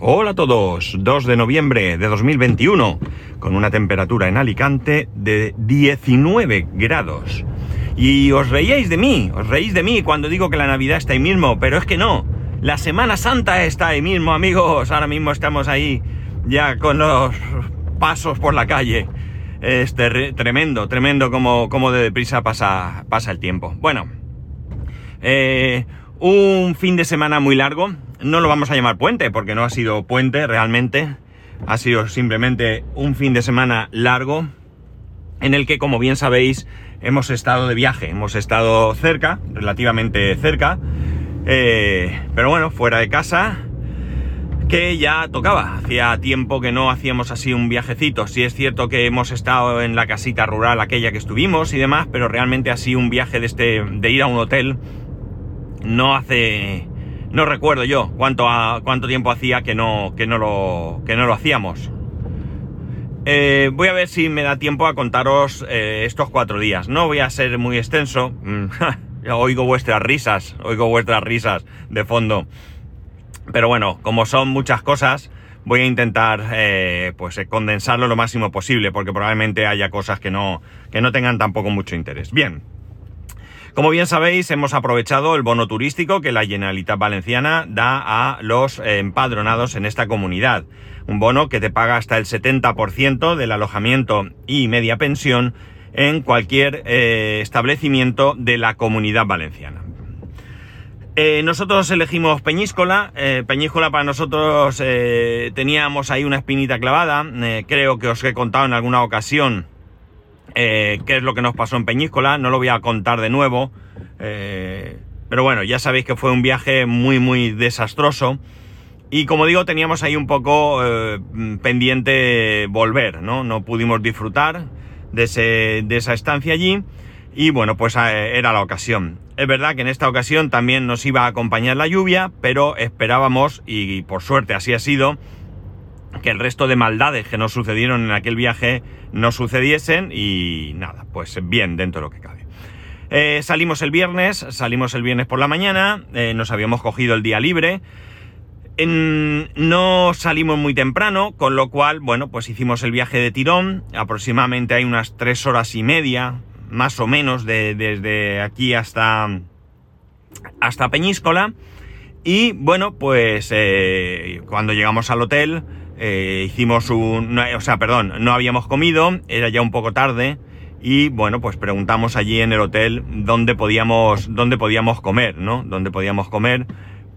Hola a todos, 2 de noviembre de 2021, con una temperatura en Alicante de 19 grados. Y os reíais de mí, os reís de mí cuando digo que la Navidad está ahí mismo, pero es que no. La Semana Santa está ahí mismo, amigos. Ahora mismo estamos ahí ya con los pasos por la calle. Es tremendo, tremendo como, como de deprisa pasa, pasa el tiempo. Bueno, eh, un fin de semana muy largo. No lo vamos a llamar puente porque no ha sido puente realmente. Ha sido simplemente un fin de semana largo en el que, como bien sabéis, hemos estado de viaje. Hemos estado cerca, relativamente cerca. Eh, pero bueno, fuera de casa, que ya tocaba. Hacía tiempo que no hacíamos así un viajecito. Sí es cierto que hemos estado en la casita rural aquella que estuvimos y demás, pero realmente así un viaje de este, de ir a un hotel no hace, no recuerdo yo cuánto, cuánto tiempo hacía que no, que no, lo, que no lo hacíamos. Eh, voy a ver si me da tiempo a contaros eh, estos cuatro días. No voy a ser muy extenso. Mm, oigo vuestras risas, oigo vuestras risas de fondo. Pero bueno, como son muchas cosas, voy a intentar eh, pues condensarlo lo máximo posible, porque probablemente haya cosas que no, que no tengan tampoco mucho interés. Bien. Como bien sabéis, hemos aprovechado el bono turístico que la Generalitat Valenciana da a los empadronados en esta comunidad. Un bono que te paga hasta el 70% del alojamiento y media pensión en cualquier eh, establecimiento de la comunidad valenciana. Eh, nosotros elegimos Peñíscola. Eh, Peñíscola para nosotros teníamos ahí una espinita clavada. creo que os he contado en alguna ocasión eh, qué es lo que nos pasó en Peñíscola, no lo voy a contar de nuevo, eh, pero bueno, ya sabéis que fue un viaje muy, muy desastroso. Y como digo, teníamos ahí un poco eh, pendiente volver, ¿no? No pudimos disfrutar de, ese, de esa estancia allí. Y bueno, pues era la ocasión. Es verdad que en esta ocasión también nos iba a acompañar la lluvia, pero esperábamos, y por suerte así ha sido, que el resto de maldades que nos sucedieron en aquel viaje no sucediesen y nada, pues bien dentro de lo que cabe. Eh, salimos el viernes, salimos el viernes por la mañana, eh, nos habíamos cogido el día libre. no salimos muy temprano, con lo cual, bueno, pues hicimos el viaje de tirón. Aproximadamente hay unas tres horas y media, más o menos, desde aquí hasta, hasta Peñíscola. Y bueno, pues eh, cuando llegamos al hotel, eh, hicimos un... o sea, perdón, no habíamos comido, era ya un poco tarde y bueno, pues preguntamos allí en el hotel dónde podíamos, dónde podíamos comer, ¿no? Dónde podíamos comer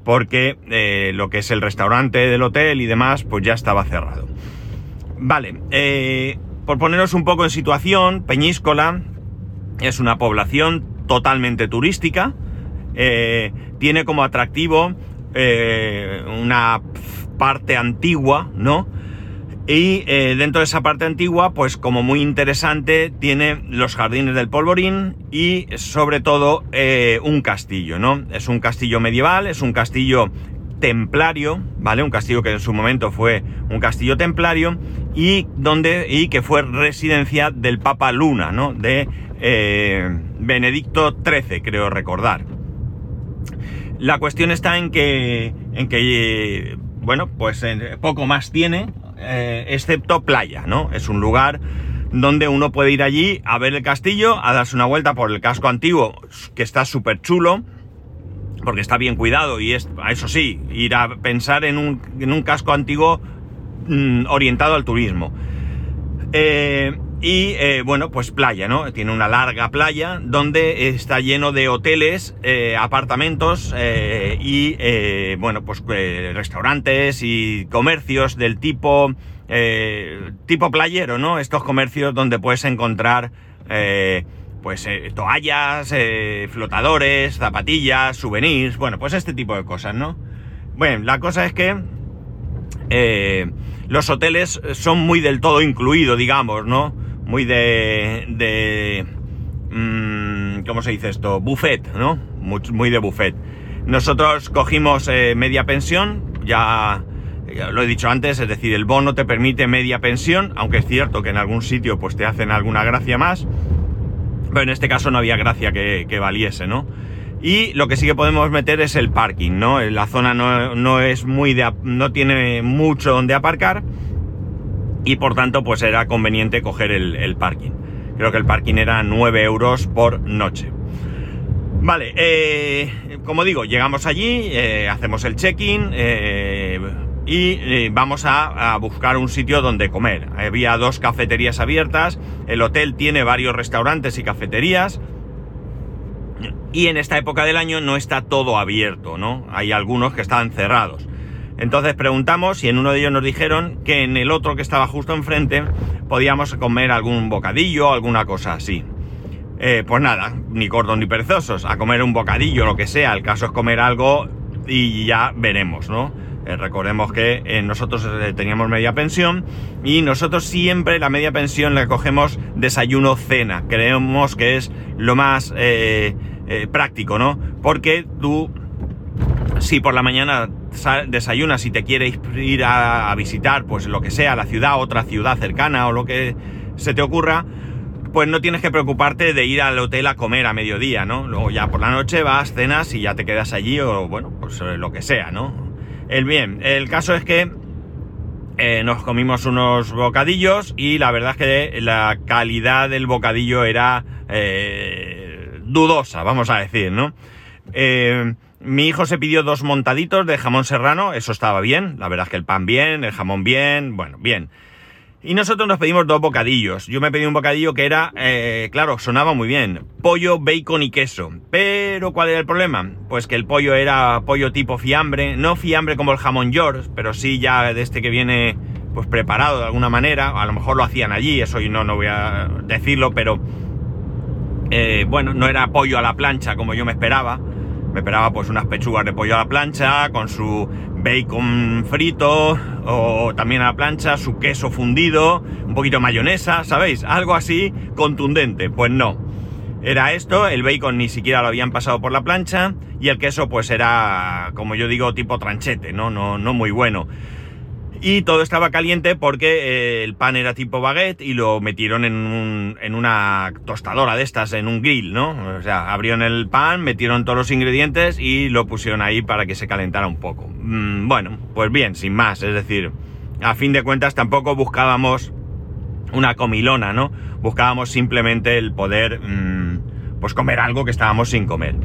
porque eh, lo que es el restaurante del hotel y demás, pues ya estaba cerrado. Vale, eh, por poneros un poco en situación, Peñíscola es una población totalmente turística, tiene como atractivo una parte antigua, ¿no? Y eh, dentro de esa parte antigua, pues como muy interesante, tiene los jardines del polvorín y sobre todo eh, un castillo, ¿no? Es un castillo medieval, es un castillo templario, ¿vale? Un castillo que en su momento fue un castillo templario y donde y que fue residencia del Papa Luna, ¿no? De eh, Benedicto XIII, creo recordar. La cuestión está en que en que bueno, pues eh, poco más tiene, eh, excepto playa, ¿no? Es un lugar donde uno puede ir allí a ver el castillo, a darse una vuelta por el casco antiguo, que está súper chulo, porque está bien cuidado y es, eso sí, ir a pensar en un, casco antiguo mm, orientado al turismo. Eh, y eh, bueno, pues playa, ¿no? Tiene una larga playa donde está lleno de hoteles, eh, apartamentos eh, y bueno, pues restaurantes y comercios del tipo tipo playero, ¿no? Estos comercios donde puedes encontrar pues toallas, flotadores, zapatillas, souvenirs, bueno, pues este tipo de cosas, ¿no? Bueno, la cosa es que los hoteles son muy del todo incluido, digamos, ¿no? Muy de... de mmm, ¿Cómo se dice esto? Buffet, ¿no? Muy, de buffet. Nosotros cogimos eh, media pensión, ya, lo he dicho antes, es decir, el bono te permite media pensión, aunque es cierto que en algún sitio pues te hacen alguna gracia más, pero en este caso no había gracia que, valiese, ¿no? Y lo que sí que podemos meter es el parking, ¿no? La zona no, es muy de, no tiene mucho donde aparcar y por tanto pues era conveniente coger el, parking. Creo que el parking era 9 euros por noche. Vale, eh, como digo, llegamos allí, eh, hacemos el check-in eh, y vamos a, a, buscar un sitio donde comer. Había dos cafeterías abiertas, el hotel tiene varios restaurantes y cafeterías, y en esta época del año no está todo abierto, ¿no? Hay algunos que están cerrados. Entonces preguntamos y en uno de ellos nos dijeron que en el otro que estaba justo enfrente podíamos comer algún bocadillo o alguna cosa así. Eh, pues nada, ni cortos ni perezosos, a comer un bocadillo, lo que sea. El caso es comer algo y ya veremos, ¿no? Eh, recordemos que eh, nosotros teníamos media pensión y nosotros siempre la media pensión le cogemos desayuno-cena. Creemos que es lo más práctico, ¿no? Porque tú, si por la mañana desayunas y te quieres ir a, visitar, pues lo que sea, la ciudad, otra ciudad cercana o lo que se te ocurra, pues no tienes que preocuparte de ir al hotel a comer a mediodía, ¿no? Luego ya por la noche vas, cenas y ya te quedas allí o bueno, pues eh, lo que sea, ¿no? El bien, el caso es que eh, nos comimos unos bocadillos y la verdad es que la calidad del bocadillo era dudosa, vamos a decir, ¿no? Eh, mi hijo se pidió dos montaditos de jamón serrano, eso estaba bien, la verdad es que el pan bien, el jamón bien, bueno, bien. Y nosotros nos pedimos dos bocadillos. Yo me pedí un bocadillo que era, eh, claro, sonaba muy bien, pollo, bacon y queso. Pero ¿cuál era el problema? Pues que el pollo era pollo tipo fiambre, no fiambre como el jamón York, pero sí ya de este que viene pues preparado de alguna manera. A lo mejor lo hacían allí, eso y no, no voy a decirlo, pero eh, bueno, no era pollo a la plancha como yo me esperaba. Me esperaba pues unas pechugas de pollo a la plancha con su bacon frito o también a la plancha, su queso fundido, un poquito mayonesa, ¿sabéis? Algo así contundente. Pues no. Era esto, el bacon ni siquiera lo habían pasado por la plancha y el queso pues era, como yo digo, tipo tranchete, ¿no? No, no muy bueno. Y todo estaba caliente porque eh, el pan era tipo baguette y lo metieron en, un, en una tostadora de estas, en un grill, ¿no? O sea, abrieron el pan, metieron todos los ingredientes y lo pusieron ahí para que se calentara un poco. Mm, bueno, pues bien, sin más, es decir, a fin de cuentas tampoco buscábamos una comilona, ¿no? Buscábamos simplemente el poder, mm, pues comer algo que estábamos sin comer.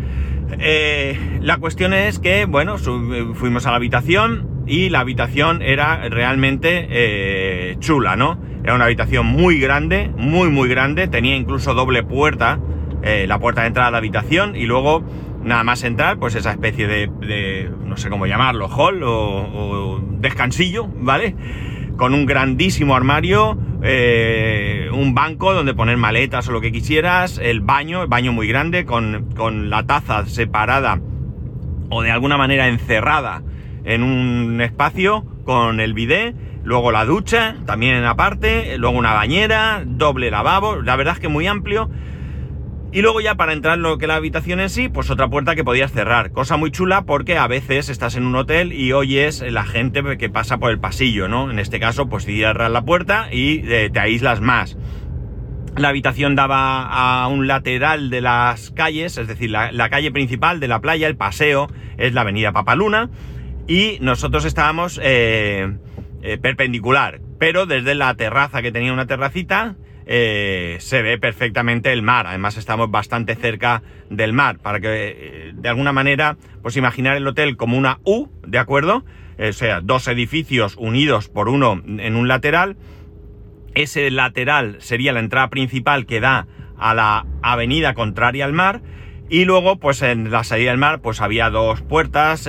Eh, la cuestión es que, bueno, fuimos a la habitación, y la habitación era realmente eh, chula, ¿no? Era una habitación muy grande, muy muy grande, tenía incluso doble puerta, eh, la puerta de entrada a la habitación y luego nada más entrar, pues esa especie de, no sé cómo llamarlo, hall o, descansillo, ¿vale? Con un grandísimo armario, eh, un banco donde poner maletas o lo que quisieras, el baño, el baño muy grande, con, con la taza separada o de alguna manera encerrada en un espacio con el bidet, luego la ducha, también aparte, luego una bañera, doble lavabo, la verdad es que muy amplio. Y luego ya para entrar en lo que la habitación en sí, pues otra puerta que podías cerrar. Cosa muy chula porque a veces estás en un hotel y oyes la gente que pasa por el pasillo, ¿no? En este caso, pues cierras la puerta y eh, te aíslas más. La habitación daba a un lateral de las calles, es decir, la calle principal de la playa, el paseo, es la avenida Papaluna y nosotros estábamos eh, eh, perpendicular, pero desde la terraza que tenía una terracita eh, se ve perfectamente el mar. Además estamos bastante cerca del mar para que de alguna manera pues imaginar el hotel como una U, ¿de acuerdo? O sea, dos edificios unidos por uno en un lateral. Ese lateral sería la entrada principal que da a la avenida contraria al mar. Y luego, pues en la salida del mar, pues había dos puertas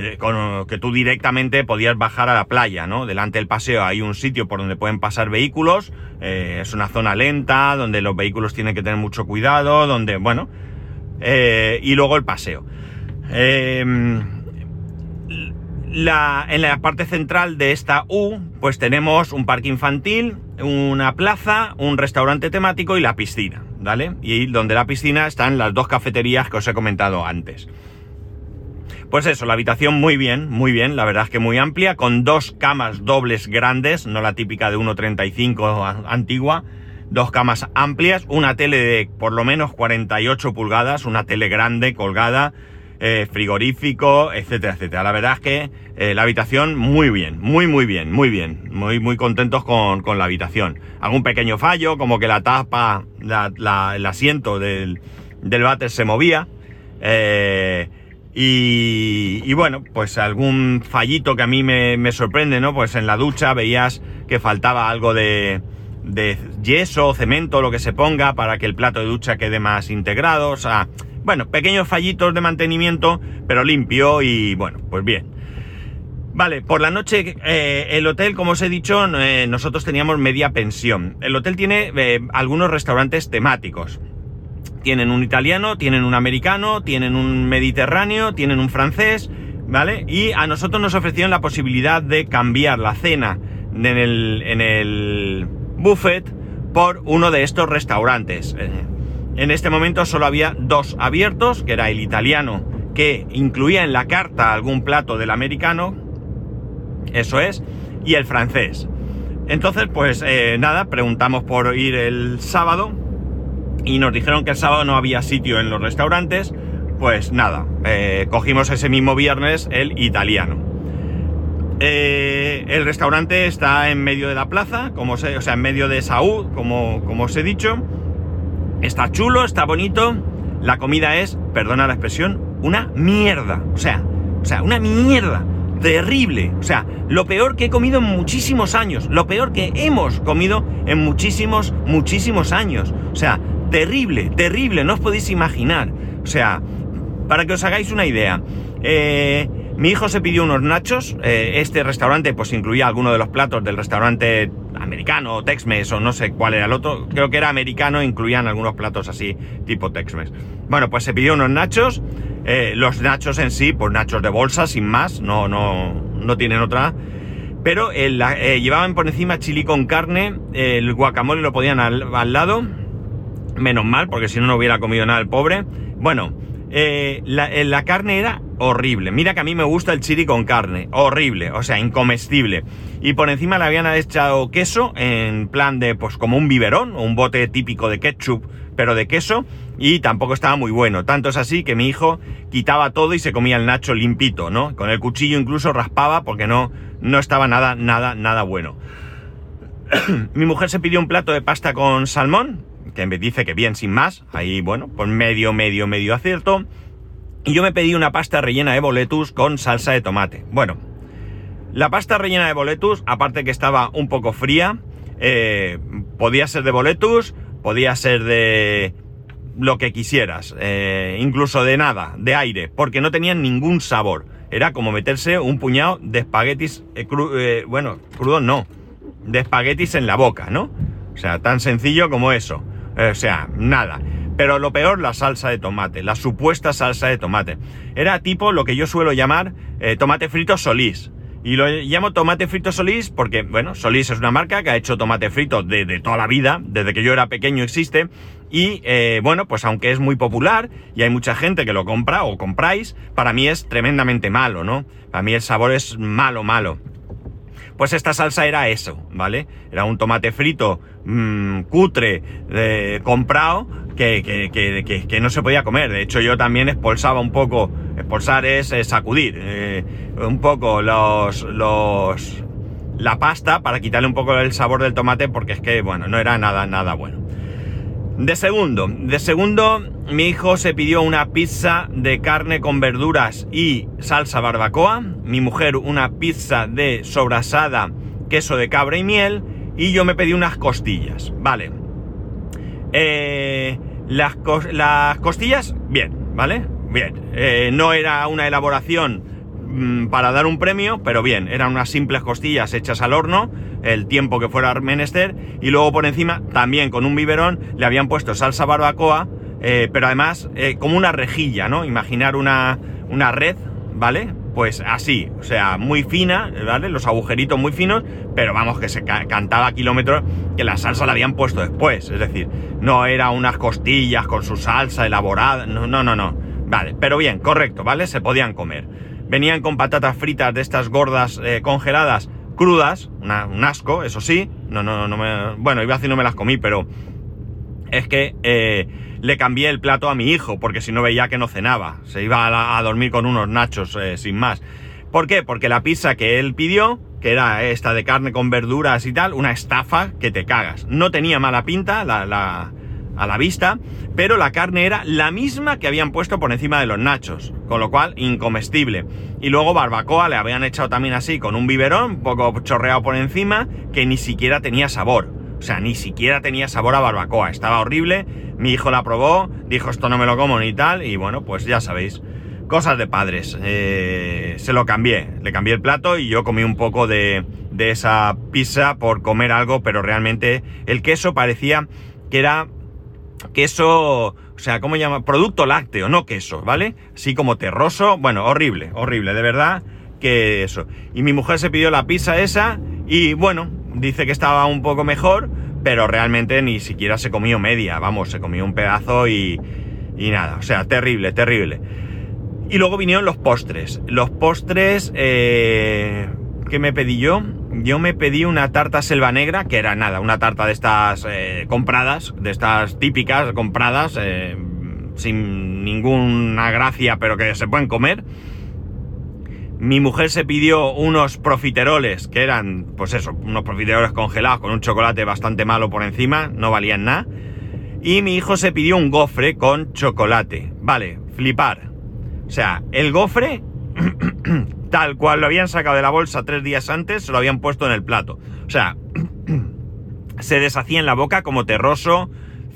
que, con, que tú directamente podías bajar a la playa, ¿no? Delante del paseo hay un sitio por donde pueden pasar vehículos, eh, es una zona lenta, donde los vehículos tienen que tener mucho cuidado, donde, bueno, eh, y luego el paseo. Em, en la parte central de esta U, pues tenemos un parque infantil, una plaza, un restaurante temático y la piscina, ¿vale? Y donde la piscina están las dos cafeterías que os he comentado antes. Pues eso, la habitación muy bien, muy bien, la verdad es que muy amplia, con dos camas dobles grandes, no la típica de 1,35 antigua, dos camas amplias, una tele de por lo menos 48 pulgadas, una tele grande colgada, eh, frigorífico, etcétera, etcétera. La verdad es que eh, la habitación muy bien, muy, muy bien, muy bien. Muy, muy contentos con, la habitación. Algún pequeño fallo, como que la tapa, el asiento del, del váter se movía. Eh, y, bueno, pues algún fallito que a mí me, sorprende, ¿no? Pues en la ducha veías que faltaba algo de, de yeso, cemento, lo que se ponga para que el plato de ducha quede más integrado. O sea, bueno, pequeños fallitos de mantenimiento, pero limpio y bueno, pues bien. Vale, por la noche eh, el hotel, como os he dicho, eh, nosotros teníamos media pensión. El hotel tiene eh, algunos restaurantes temáticos. Tienen un italiano, tienen un americano, tienen un mediterráneo, tienen un francés, ¿vale? Y a nosotros nos ofrecieron la posibilidad de cambiar la cena en el, en el buffet por uno de estos restaurantes. En este momento solo había dos abiertos, que era el italiano, que incluía en la carta algún plato del americano, eso es, y el francés. Entonces, pues eh, nada, preguntamos por ir el sábado y nos dijeron que el sábado no había sitio en los restaurantes. Pues nada, eh, cogimos ese mismo viernes el italiano. Eh, el restaurante está en medio de la plaza, como se, o sea, en medio de Saúl, como, como os he dicho. Está chulo, está bonito. La comida es, perdona la expresión, una mierda. O sea, o sea, una mierda. Terrible. O sea, lo peor que he comido en muchísimos años. Lo peor que hemos comido en muchísimos, muchísimos años. O sea, terrible, terrible. No os podéis imaginar. O sea, para que os hagáis una idea. Eh, mi hijo se pidió unos nachos. Eh, este restaurante pues incluía alguno de los platos del restaurante americano o Tex-Mex o no sé cuál era el otro. Creo que era americano, incluían algunos platos así tipo Tex-Mex. Bueno, pues se pidió unos nachos. Eh, los nachos en sí, pues nachos de bolsa, sin más. No, no, no tienen otra. Pero llevaban por encima chili con carne. el guacamole lo podían al, lado. Menos mal, porque si no, no hubiera comido nada el pobre. Bueno, la, la carne era horrible. Mira que a mí me gusta el chili con carne, horrible, o sea, incomestible. Y por encima le habían echado queso en plan de, pues como un biberón, un bote típico de ketchup, pero de queso, y tampoco estaba muy bueno. Tanto es así que mi hijo quitaba todo y se comía el nacho limpito, ¿no? Con el cuchillo incluso raspaba porque no, no estaba nada, nada, nada bueno. mi mujer se pidió un plato de pasta con salmón, que me dice que bien, sin más. Ahí, bueno, pues medio, medio, medio acierto. Y yo me pedí una pasta rellena de boletus con salsa de tomate. Bueno, la pasta rellena de boletus, aparte que estaba un poco fría, eh, podía ser de boletus, podía ser de lo que quisieras, eh, incluso de nada, de aire, porque no tenían ningún sabor. Era como meterse un puñado de espaguetis, eh, bueno, crudo no, de espaguetis en la boca, ¿no? O sea, tan sencillo como eso. O sea, nada. Pero lo peor, la salsa de tomate, la supuesta salsa de tomate. Era tipo lo que yo suelo llamar eh, tomate frito Solís. Y lo llamo tomate frito Solís porque, bueno, Solís es una marca que ha hecho tomate frito de, toda la vida, desde que yo era pequeño existe. Y, eh, bueno, pues aunque es muy popular y hay mucha gente que lo compra o compráis, para mí es tremendamente malo, ¿no? Para mí el sabor es malo, malo. Pues esta salsa era eso, ¿vale? Era un tomate frito mmm, cutre comprado que, que, que, no se podía comer. De hecho, yo también expulsaba un poco, expulsar es, sacudir eh, un poco los, los, la pasta para quitarle un poco el sabor del tomate porque es que, bueno, no era nada, nada bueno. De segundo, de segundo, mi hijo se pidió una pizza de carne con verduras y salsa barbacoa. Mi mujer una pizza de sobrasada, queso de cabra y miel. Y yo me pedí unas costillas. Vale. Eh, las, las, costillas, bien, ¿vale? Bien. Eh, no era una elaboración mm, para dar un premio, pero bien, eran unas simples costillas hechas al horno, el tiempo que fuera menester, y luego por encima, también con un biberón, le habían puesto salsa barbacoa, eh, pero además como una rejilla, ¿no? Imaginar una, una red, ¿vale? pues así, o sea, muy fina, ¿vale? Los agujeritos muy finos, pero vamos, que se cantaba kilómetros que la salsa la habían puesto después, es decir, no era unas costillas con su salsa elaborada, no, no, no, no. Vale, pero bien, correcto, ¿vale? Se podían comer. Venían con patatas fritas de estas gordas eh, congeladas, crudas, un asco, eso sí. No, no, no me. Bueno, iba a no me las comí, pero es que eh, le cambié el plato a mi hijo, porque si no veía que no cenaba. Se iba a, dormir con unos nachos eh, sin más. ¿Por qué? Porque la pizza que él pidió, que era esta de carne con verduras y tal, una estafa que te cagas. No tenía mala pinta la, la, a la vista, pero la carne era la misma que habían puesto por encima de los nachos, con lo cual incomestible. Y luego barbacoa le habían echado también así, con un biberón, un poco chorreado por encima, que ni siquiera tenía sabor. O sea, ni siquiera tenía sabor a barbacoa, estaba horrible. Mi hijo la probó, dijo esto no me lo como ni tal, y bueno, pues ya sabéis, cosas de padres. Eh, se lo cambié, le cambié el plato y yo comí un poco de, de esa pizza por comer algo, pero realmente el queso parecía que era queso, o sea, ¿cómo llama? Producto lácteo, no queso, ¿vale? Así como terroso, bueno, horrible, horrible, de verdad que eso. Y mi mujer se pidió la pizza esa y bueno, dice que estaba un poco mejor, pero realmente ni siquiera se comió media, vamos, se comió un pedazo y, y nada, o sea, terrible, terrible. Y luego vinieron los postres. Los postres, eh, ¿qué me pedí yo? Yo me pedí una tarta selva negra, que era nada, una tarta de estas eh, compradas, de estas típicas compradas, eh, sin ninguna gracia, pero que se pueden comer. Mi mujer se pidió unos profiteroles, que eran, pues eso, unos profiteroles congelados con un chocolate bastante malo por encima, no valían nada. Y mi hijo se pidió un gofre con chocolate. Vale, flipar. O sea, el gofre, tal cual lo habían sacado de la bolsa tres días antes, se lo habían puesto en el plato. O sea, se deshacía en la boca como terroso,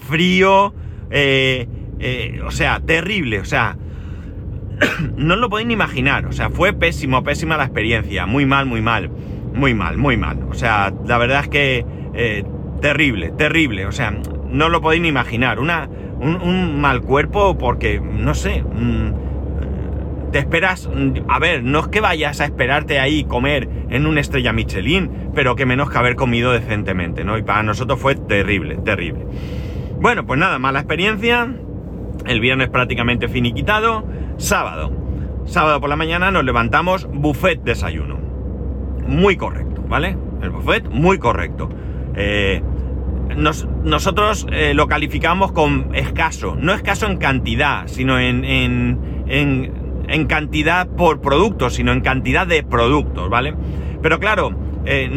frío, eh, eh, o sea, terrible. O sea, no lo podéis ni imaginar. O sea, fue pésimo, pésima la experiencia. Muy mal, muy mal. Muy mal, muy mal. O sea, la verdad es que eh, terrible, terrible. O sea, no lo podéis ni imaginar. Una, un, mal cuerpo porque, no sé, te esperas... A ver, no es que vayas a esperarte ahí comer en una estrella Michelin, pero que menos que haber comido decentemente, ¿no? Y para nosotros fue terrible, terrible. Bueno, pues nada, mala experiencia. El viernes prácticamente finiquitado. Sábado. Sábado por la mañana nos levantamos buffet desayuno. Muy correcto, ¿vale? El buffet muy correcto. Eh, nosotros eh, lo calificamos con escaso. No escaso en cantidad, sino en, en, cantidad por producto, sino en cantidad de productos, ¿vale? Pero claro, eh,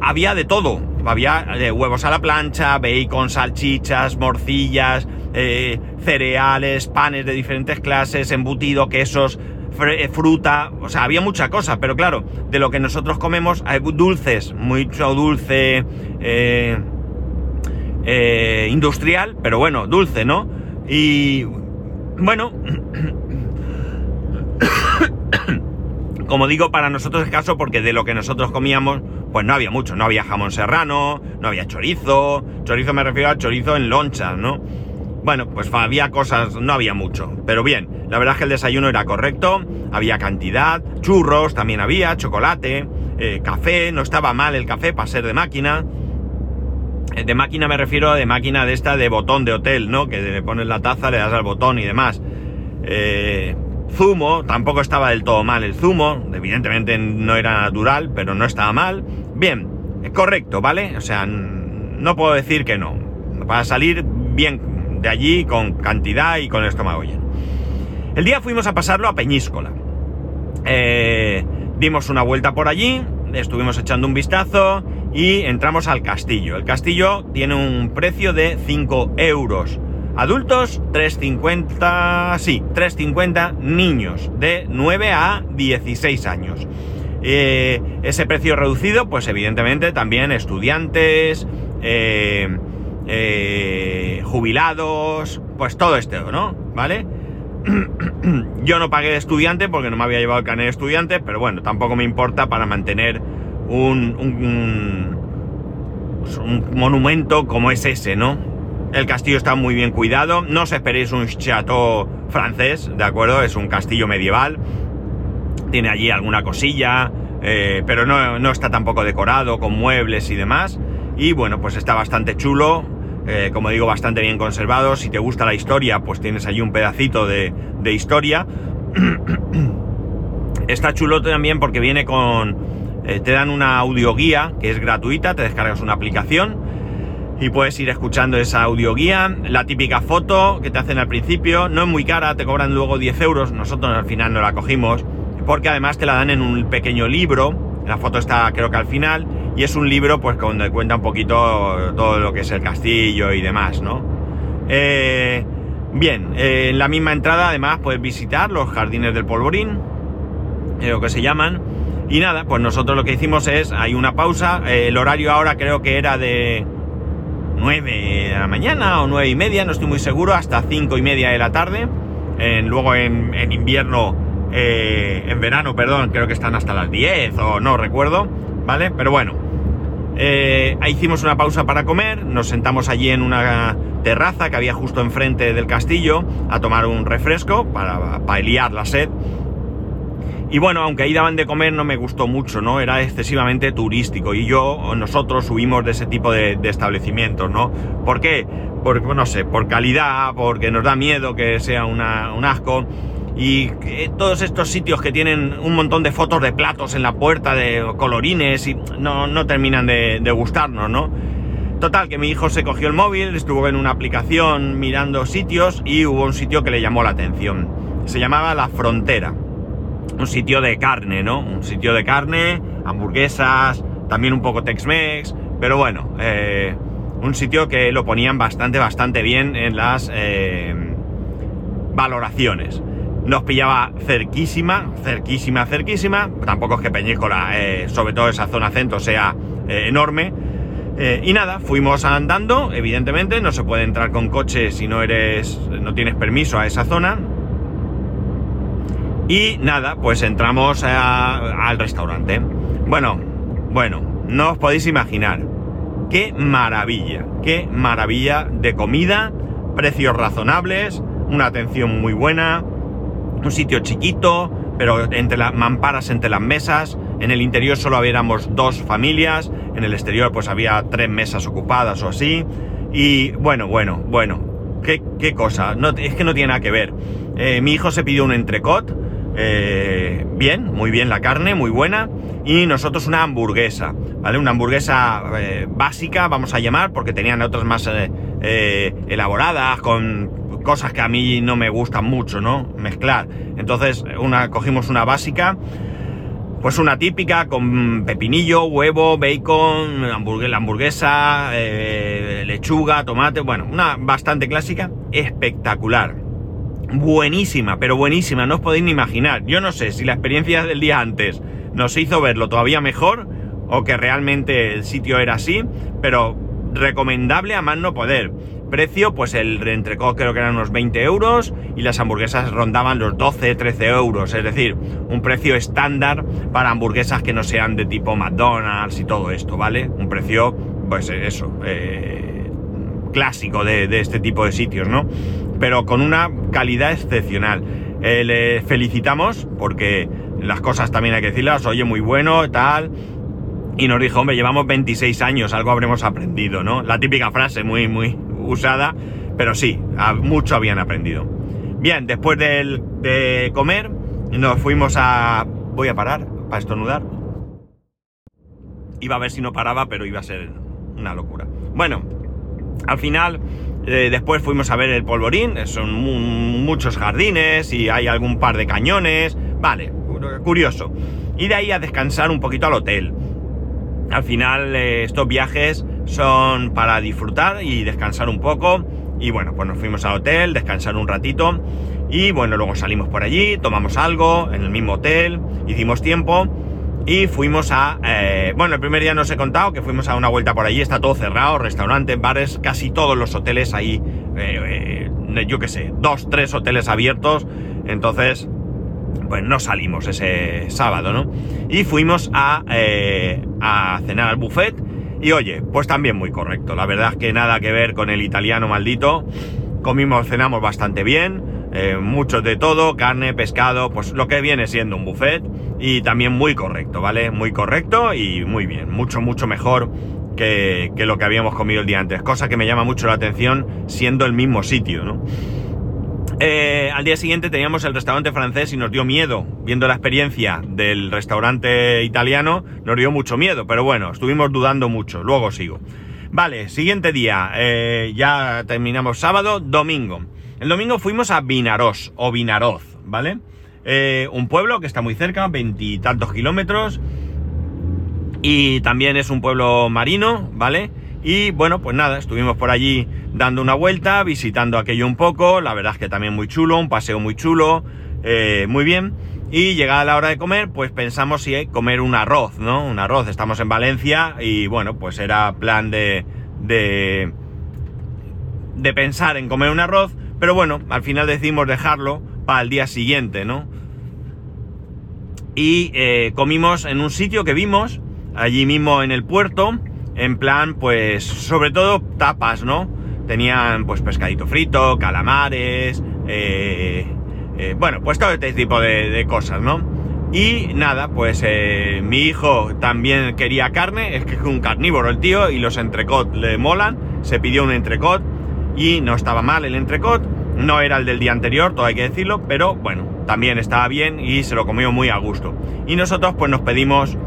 había de todo. Había huevos a la plancha, bacon, salchichas, morcillas, eh, cereales, panes de diferentes clases, embutido, quesos, eh, fruta, o sea, había mucha cosa, pero claro, de lo que nosotros comemos hay dulces, mucho dulce eh, industrial, pero bueno, dulce, ¿no? Y bueno, como digo, para nosotros es caso porque de lo que nosotros comíamos, pues no había mucho, no había jamón serrano, no había chorizo, chorizo me refiero a chorizo en lonchas, ¿no? Bueno, pues había cosas, no había mucho, pero bien, la verdad es que el desayuno era correcto, había cantidad, churros también había, chocolate, eh, café, no estaba mal el café para ser de máquina. Eh, de máquina me refiero a de máquina de esta de botón de hotel, ¿no? Que le pones la taza, le das al botón y demás. Eh, zumo, tampoco estaba del todo mal el zumo, evidentemente no era natural, pero no estaba mal. Bien, correcto, ¿vale? O sea, no puedo decir que no. Para salir bien de allí con cantidad y con el estómago lleno. El día fuimos a pasarlo a Peñíscola. Eh, dimos una vuelta por allí, estuvimos echando un vistazo y entramos al castillo. El castillo tiene un precio de 5 euros. Adultos, 3,50, sí, 3,50 niños de 9 a 16 años. Eh, ese precio reducido, pues evidentemente también estudiantes, eh, eh, jubilados, pues todo esto, ¿no? ¿Vale? Yo no pagué de estudiante porque no me había llevado el carnet de estudiante, pero bueno, tampoco me importa para mantener un, un, un, monumento como es ese, ¿no? El castillo está muy bien cuidado, no os esperéis un chateau francés, ¿de acuerdo? Es un castillo medieval, tiene allí alguna cosilla, eh, pero no, no está tampoco decorado con muebles y demás. Y bueno, pues está bastante chulo, eh, como digo, bastante bien conservado. Si te gusta la historia, pues tienes allí un pedacito de, historia. Está chulo también porque viene con eh, te dan una audioguía que es gratuita, te descargas una aplicación y puedes ir escuchando esa audioguía. La típica foto que te hacen al principio, no es muy cara, te cobran luego 10 euros, nosotros al final no la cogimos, porque además te la dan en un pequeño libro, la foto está creo que al final, y es un libro pues donde cuenta un poquito todo lo que es el castillo y demás, ¿no? Eh, bien, eh, en la misma entrada además puedes visitar los jardines del polvorín, lo que se llaman, y nada, pues nosotros lo que hicimos es, hay una pausa, el horario ahora creo que era de 9 de la mañana o 9 y media, no estoy muy seguro, hasta 5 y media de la tarde. luego en, invierno, eh, en verano, perdón, creo que están hasta las 10 o no recuerdo, ¿vale? Pero bueno, eh, hicimos una pausa para comer, nos sentamos allí en una terraza que había justo enfrente del castillo a tomar un refresco para, para la sed. Y bueno, aunque ahí daban de comer no me gustó mucho, ¿no? Era excesivamente turístico y yo, nosotros huimos de ese tipo de, establecimientos, ¿no? ¿Por qué? Porque, no sé, por calidad, porque nos da miedo que sea un asco. Y todos estos sitios que tienen un montón de fotos de platos en la puerta, de colorines, y no, no terminan de, de gustarnos, ¿no? Total, que mi hijo se cogió el móvil, estuvo en una aplicación mirando sitios y hubo un sitio que le llamó la atención. Se llamaba La Frontera un sitio de carne, ¿no? Un sitio de carne, hamburguesas, también un poco Tex-Mex, pero bueno, eh, un sitio que lo ponían bastante, bastante bien en las eh, valoraciones. Nos pillaba cerquísima, cerquísima, cerquísima. Tampoco es que Peñíscola, eh, sobre todo esa zona centro, sea enorme. y nada, fuimos andando, evidentemente, no se puede entrar con coche si no eres. no tienes permiso a esa zona. Y nada, pues entramos al restaurante. Bueno, bueno, no os podéis imaginar. Qué maravilla, qué maravilla de comida, precios razonables, una atención muy buena, un sitio chiquito, pero entre las mamparas entre las mesas. En el interior solo habíamos dos familias, en el exterior pues había tres mesas ocupadas o así. Y bueno, bueno, bueno, qué, qué cosa, no, es que no tiene nada que ver. Eh, mi hijo se pidió un entrecot, eh, bien, muy bien la carne, muy buena. Y nosotros una hamburguesa, ¿vale? Una hamburguesa eh, básica, vamos a llamar, porque tenían otras más eh, elaboradas, con cosas que a mí no me gustan mucho, ¿no? Mezclar. Entonces, una, cogimos una básica, pues una típica con pepinillo, huevo, bacon, hamburguesa, hamburguesa lechuga, tomate, bueno, una bastante clásica, espectacular buenísima, pero buenísima, no os podéis ni imaginar. Yo no sé si la experiencia del día antes nos hizo verlo todavía mejor o que realmente el sitio era así, pero recomendable a más no poder. Precio, pues el entrecot creo que eran unos 20 euros y las hamburguesas rondaban los 12, 13 euros, es decir, un precio estándar para hamburguesas que no sean de tipo McDonald's y todo esto, ¿vale? Un precio, pues eso, eh, clásico de este tipo de sitios, ¿no? Pero con una calidad excepcional. Eh, le felicitamos porque las cosas también hay que decirlas, oye, muy bueno, tal. Y nos dijo, hombre, llevamos 26 años, algo habremos aprendido, ¿no? La típica frase muy, muy usada, pero sí, mucho habían aprendido. Bien, después de comer, nos fuimos a... Voy a parar para estornudar. Iba a ver si no paraba, pero iba a ser una locura. Bueno, al final eh, después fuimos a ver el polvorín, son muchos jardines y hay algún par de cañones. Vale, curioso. Y de ahí a descansar un poquito al hotel. Al final eh, estos viajes son para disfrutar y descansar un poco. Y bueno, pues nos fuimos al hotel, descansar un ratito. Y bueno, luego salimos por allí, tomamos algo en el mismo hotel, hicimos tiempo y fuimos a... Eh, bueno, el primer día no he contado que fuimos a una vuelta por allí, está todo cerrado, restaurantes, bares, casi todos los hoteles ahí, eh, eh, yo qué sé, dos, tres hoteles abiertos, entonces, pues no salimos ese sábado, ¿no? Y fuimos a, a cenar al buffet. Y oye, pues también muy correcto, la verdad es que nada que ver con el italiano maldito, comimos, cenamos bastante bien, eh, muchos de todo, carne, pescado, pues lo que viene siendo un buffet y también muy correcto, ¿vale? Muy correcto y muy bien, mucho, mucho mejor que, lo que habíamos comido el día antes, cosa que me llama mucho la atención siendo el mismo sitio, ¿no? Eh, al día siguiente teníamos el restaurante francés y nos dio miedo. Viendo la experiencia del restaurante italiano, nos dio mucho miedo, pero bueno, estuvimos dudando mucho. Luego sigo. Vale, siguiente día. eh, ya terminamos sábado, domingo. El domingo fuimos a Vinaroz, o Vinaroz, ¿vale? Eh, un pueblo que está muy cerca, veintitantos kilómetros. Y también es un pueblo marino, ¿vale? Y bueno, pues nada, estuvimos por allí dando una vuelta, visitando aquello un poco. La verdad es que también muy chulo, un paseo muy chulo, eh, muy bien. Y llegada la hora de comer, pues pensamos si comer un arroz, ¿no? Un arroz. Estamos en Valencia y bueno, pues era plan de, de, de pensar en comer un arroz. Pero bueno, al final decidimos dejarlo para el día siguiente, ¿no? Y eh, comimos en un sitio que vimos, allí mismo en el puerto, en plan, pues, sobre todo tapas, ¿no? Tenían, pues, pescadito frito, calamares, eh, eh, bueno, pues todo este tipo de, cosas, ¿no? Y nada, pues mi hijo también quería carne, es que es un carnívoro el tío, y los entrecot le molan, se pidió un entrecot y no estaba mal el entrecot, no era el del día anterior, todo hay que decirlo, pero bueno, también estaba bien y se lo comió muy a gusto. Y nosotros pues nos pedimos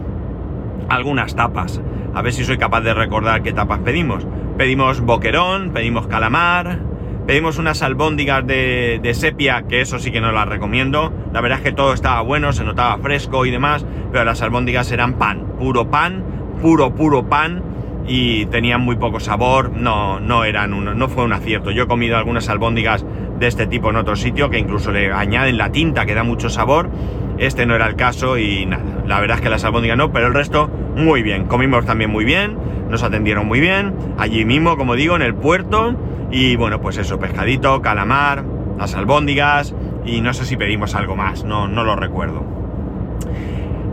algunas tapas. A ver si soy capaz de recordar qué tapas pedimos. Pedimos boquerón, pedimos calamar, pedimos unas albóndigas de, de, sepia, que eso sí que no las recomiendo. La verdad es que todo estaba bueno, se notaba fresco y demás, pero las albóndigas eran pan, puro pan, puro, puro pan. Y tenían muy poco sabor, no, no eran un, no fue un acierto. Yo he comido algunas albóndigas de este tipo en otro sitio que incluso le añaden la tinta que da mucho sabor. Este no era el caso y nada, la verdad es que las albóndigas no, pero el resto muy bien. Comimos también muy bien, nos atendieron muy bien, allí mismo, como digo, en el puerto. Y bueno, pues eso, pescadito, calamar, las albóndigas y no sé si pedimos algo más, no, no lo recuerdo.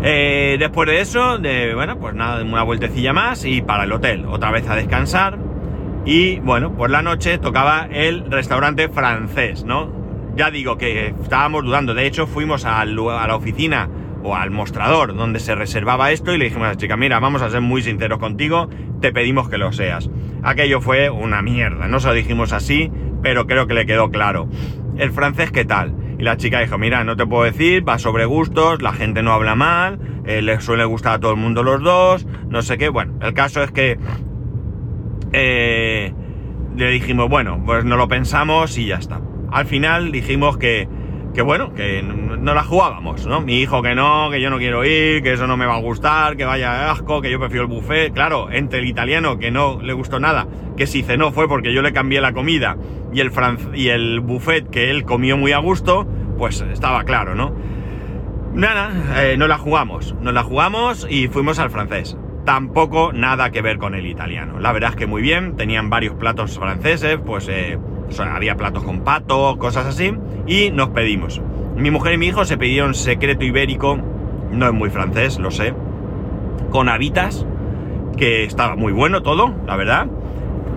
Eh, después de eso, bueno, pues nada, una vueltecilla más y para el hotel, otra vez a descansar. Y bueno, por la noche tocaba el restaurante francés, ¿no? Ya digo que estábamos dudando, de hecho fuimos a la oficina o al mostrador donde se reservaba esto y le dijimos a la chica, mira, vamos a ser muy sinceros contigo, te pedimos que lo seas. Aquello fue una mierda, no se lo dijimos así, pero creo que le quedó claro. El francés, ¿qué tal? Y la chica dijo, mira, no te puedo decir, va sobre gustos, la gente no habla mal, eh, le suele gustar a todo el mundo los dos, no sé qué. Bueno, el caso es que eh, le dijimos, bueno, pues no lo pensamos y ya está. Al final dijimos que, que bueno, que no la jugábamos, ¿no? Mi hijo que no, que yo no quiero ir, que eso no me va a gustar, que vaya asco, que yo prefiero el buffet. Claro, entre el italiano que no le gustó nada, que si cenó fue porque yo le cambié la comida y el, y el buffet que él comió muy a gusto, pues estaba claro, ¿no? Nada, eh, no la jugamos, nos la jugamos y fuimos al francés. Tampoco nada que ver con el italiano. La verdad es que muy bien, tenían varios platos franceses, pues eh, había platos con pato, cosas así, y nos pedimos. Mi mujer y mi hijo se pidieron secreto ibérico, no es muy francés, lo sé, con habitas, que estaba muy bueno todo, la verdad.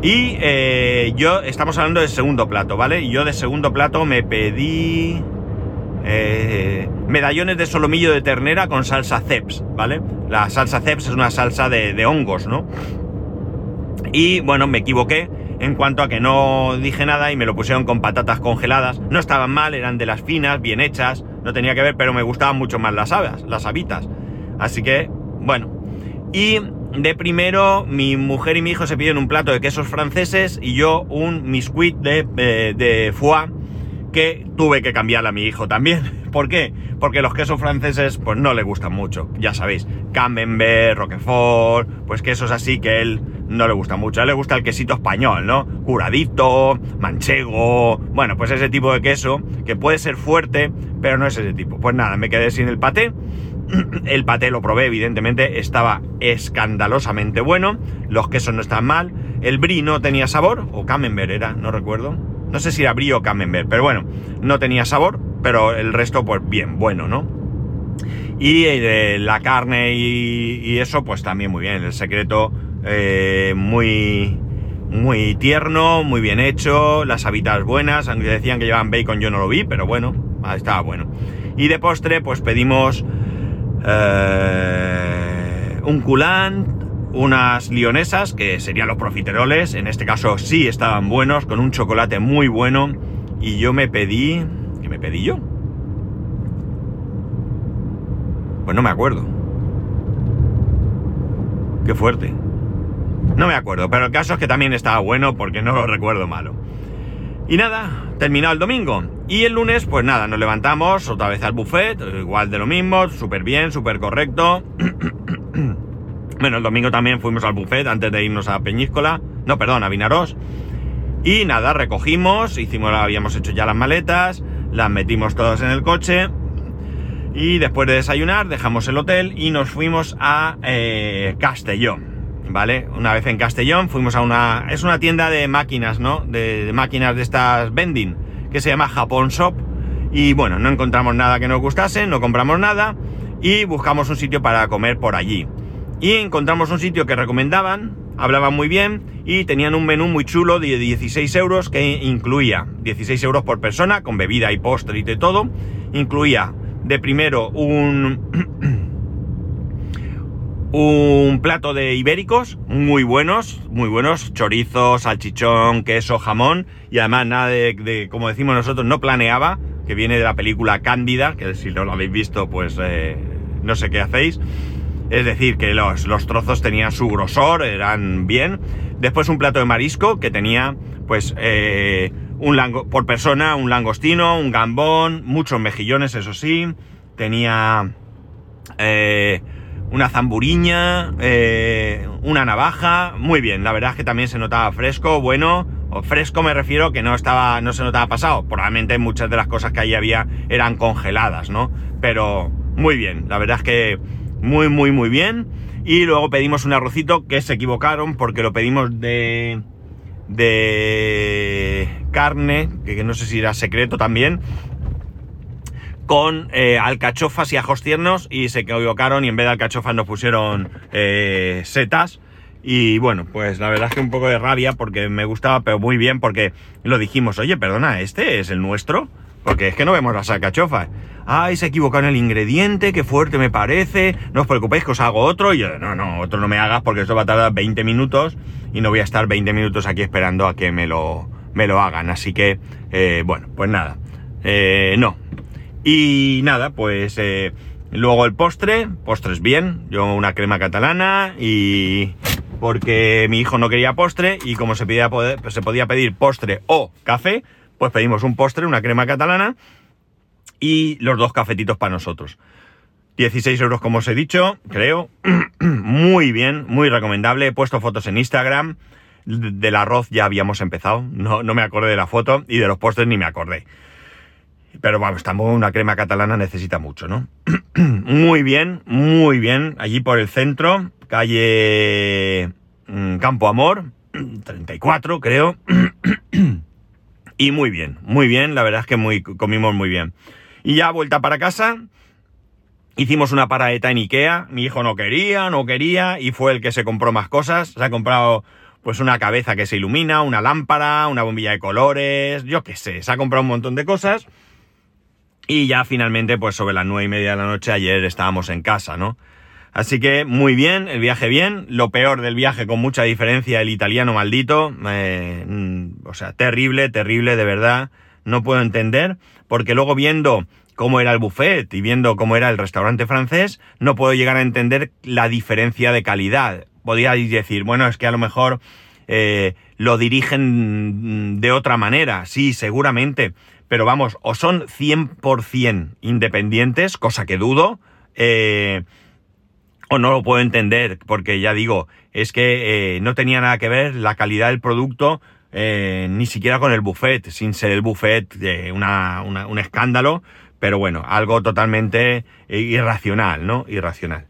Y eh, yo, estamos hablando del segundo plato, ¿vale? Yo de segundo plato me pedí eh, medallones de solomillo de ternera con salsa ceps, ¿vale? La salsa ceps es una salsa de, de hongos, ¿no? Y bueno, me equivoqué en cuanto a que no dije nada y me lo pusieron con patatas congeladas. No estaban mal, eran de las finas, bien hechas, no tenía que ver, pero me gustaban mucho más las habas, las habitas. Así que, bueno. Y de primero, mi mujer y mi hijo se pidieron un plato de quesos franceses y yo un miscuit de, de, de foie que tuve que cambiarle a mi hijo también. ¿Por qué? Porque los quesos franceses pues no le gustan mucho, ya sabéis. Camembert, Roquefort, pues quesos así que él no le gusta mucho. A él le gusta el quesito español, ¿no? Curadito, manchego, bueno, pues ese tipo de queso que puede ser fuerte, pero no es ese tipo. Pues nada, me quedé sin el paté. El paté lo probé, evidentemente, estaba escandalosamente bueno. Los quesos no estaban mal. El brie no tenía sabor, o camembert era, no recuerdo. No sé si era brie o camembert, pero bueno, no tenía sabor, pero el resto, pues bien, bueno, ¿no? Y eh, la carne y, eso, pues también muy bien. El secreto, eh, muy, muy tierno, muy bien hecho. Las habitas buenas, aunque decían que llevaban bacon, yo no lo vi, pero bueno, estaba bueno. Y de postre, pues pedimos eh, un culant, unas lionesas, que serían los profiteroles, en este caso sí estaban buenos, con un chocolate muy bueno y yo me pedí... ¿Qué me pedí yo? Pues no me acuerdo. Qué fuerte. No me acuerdo, pero el caso es que también estaba bueno porque no lo recuerdo malo. Y nada, terminado el domingo. Y el lunes, pues nada, nos levantamos otra vez al buffet, igual de lo mismo, súper bien, súper correcto. bueno, el domingo también fuimos al buffet antes de irnos a Peñíscola, no, perdón, a Vinaros. Y nada, recogimos, hicimos, habíamos hecho ya las maletas, las metimos todas en el coche. Y después de desayunar, dejamos el hotel y nos fuimos a eh, Castellón. ¿vale? Una vez en Castellón fuimos a una... Es una tienda de máquinas, ¿no? De, máquinas de estas vending, que se llama Japón Shop. Y bueno, no encontramos nada que nos gustase, no compramos nada y buscamos un sitio para comer por allí. Y encontramos un sitio que recomendaban, hablaban muy bien y tenían un menú muy chulo de 16 euros que incluía 16 euros por persona con bebida y postre y de todo. Incluía de primero un... un plato de ibéricos muy buenos, muy buenos, chorizo, salchichón, queso, jamón y además nada de, como decimos nosotros, no planeaba, que viene de la película Cándida, que si no lo habéis visto pues eh, no sé qué hacéis. Es decir, que los, los, trozos tenían su grosor, eran bien. Después un plato de marisco que tenía pues eh, un lango, por persona un langostino, un gambón, muchos mejillones, eso sí. Tenía... Eh, una zamburiña, eh, una navaja, muy bien, la verdad es que también se notaba fresco, bueno, o fresco me refiero que no estaba, no se notaba pasado, probablemente muchas de las cosas que ahí había eran congeladas, ¿no? Pero muy bien, la verdad es que muy, muy, muy bien. Y luego pedimos un arrocito que se equivocaron porque lo pedimos de, de carne, que no sé si era secreto también, con eh, alcachofas y ajos tiernos y se equivocaron y en vez de alcachofas nos pusieron eh, setas. Y bueno, pues la verdad es que un poco de rabia porque me gustaba, pero muy bien porque lo dijimos, oye, perdona, ¿este es el nuestro? Porque es que no vemos las alcachofas. Ay, se equivocaron el ingrediente, qué fuerte me parece. No os preocupéis que os hago otro. Y yo, no, no, otro no me hagas porque esto va a tardar 20 minutos y no voy a estar 20 minutos aquí esperando a que me lo, me lo hagan. Así que, eh, bueno, pues nada. no, y nada, pues eh, luego el postre, postres bien, yo una crema catalana y porque mi hijo no quería postre y como se, pedía se podía pedir postre o café, pues pedimos un postre, una crema catalana y los dos cafetitos para nosotros. 16 euros como os he dicho, creo. muy bien, muy recomendable. He puesto fotos en Instagram. Del arroz ya habíamos empezado, no, no me acordé de la foto y de los postres ni me acordé. Pero vamos, tampoco una crema catalana necesita mucho, ¿no? muy bien, muy bien. Allí por el centro, calle mm, Campo Amor, 34 creo. y muy bien, muy bien. La verdad es que muy, comimos muy bien. Y ya vuelta para casa, hicimos una paraeta en Ikea. Mi hijo no quería, no quería y fue el que se compró más cosas. Se ha comprado pues una cabeza que se ilumina, una lámpara, una bombilla de colores, yo qué sé, se ha comprado un montón de cosas. Y ya finalmente, pues sobre las nueve y media de la noche, ayer estábamos en casa, ¿no? Así que muy bien, el viaje bien. Lo peor del viaje, con mucha diferencia, el italiano maldito. Eh, mm, o sea, terrible, terrible, de verdad. No puedo entender, porque luego viendo cómo era el buffet y viendo cómo era el restaurante francés, no puedo llegar a entender la diferencia de calidad. Podríais decir, bueno, es que a lo mejor eh, lo dirigen de otra manera. Sí, seguramente pero vamos, o son 100% independientes, cosa que dudo, eh, o no lo puedo entender, porque ya digo, es que eh, no tenía nada que ver la calidad del producto, eh, ni siquiera con el buffet, sin ser el buffet una, un escándalo, pero bueno, algo totalmente irracional, ¿no? Irracional.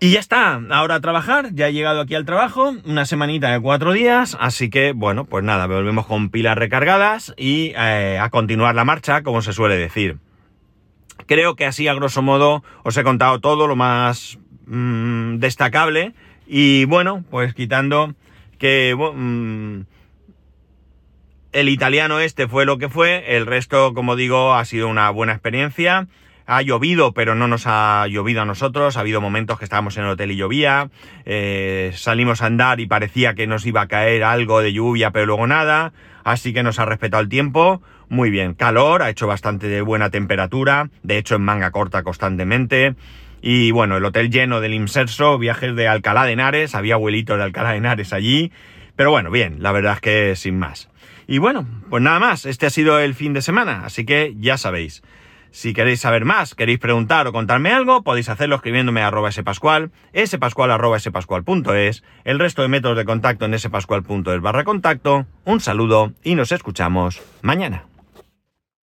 Y ya está, ahora a trabajar, ya he llegado aquí al trabajo, una semanita de cuatro días, así que bueno, pues nada, volvemos con pilas recargadas y eh, a continuar la marcha, como se suele decir. Creo que así a grosso modo os he contado todo lo más mm, destacable y bueno, pues quitando que mm, el italiano este fue lo que fue, el resto, como digo, ha sido una buena experiencia. ha llovido, pero no nos ha llovido a nosotros. Ha habido momentos que estábamos en el hotel y llovía. Eh, salimos a andar y parecía que nos iba a caer algo de lluvia, pero luego nada. Así que nos ha respetado el tiempo. Muy bien. Calor, ha hecho bastante de buena temperatura. De hecho, en manga corta constantemente. Y bueno, el hotel lleno del Imserso, viajes de Alcalá de Henares. Había abuelitos de Alcalá de Henares allí. Pero bueno, bien, la verdad es que sin más. Y bueno, pues nada más. Este ha sido el fin de semana. Así que ya sabéis. Si queréis saber más, queréis preguntar o contarme algo, podéis hacerlo escribiéndome a arroba spascual, spascual arroba spascual.es, el resto de métodos de contacto en spascual.es barra contacto. Un saludo y nos escuchamos mañana.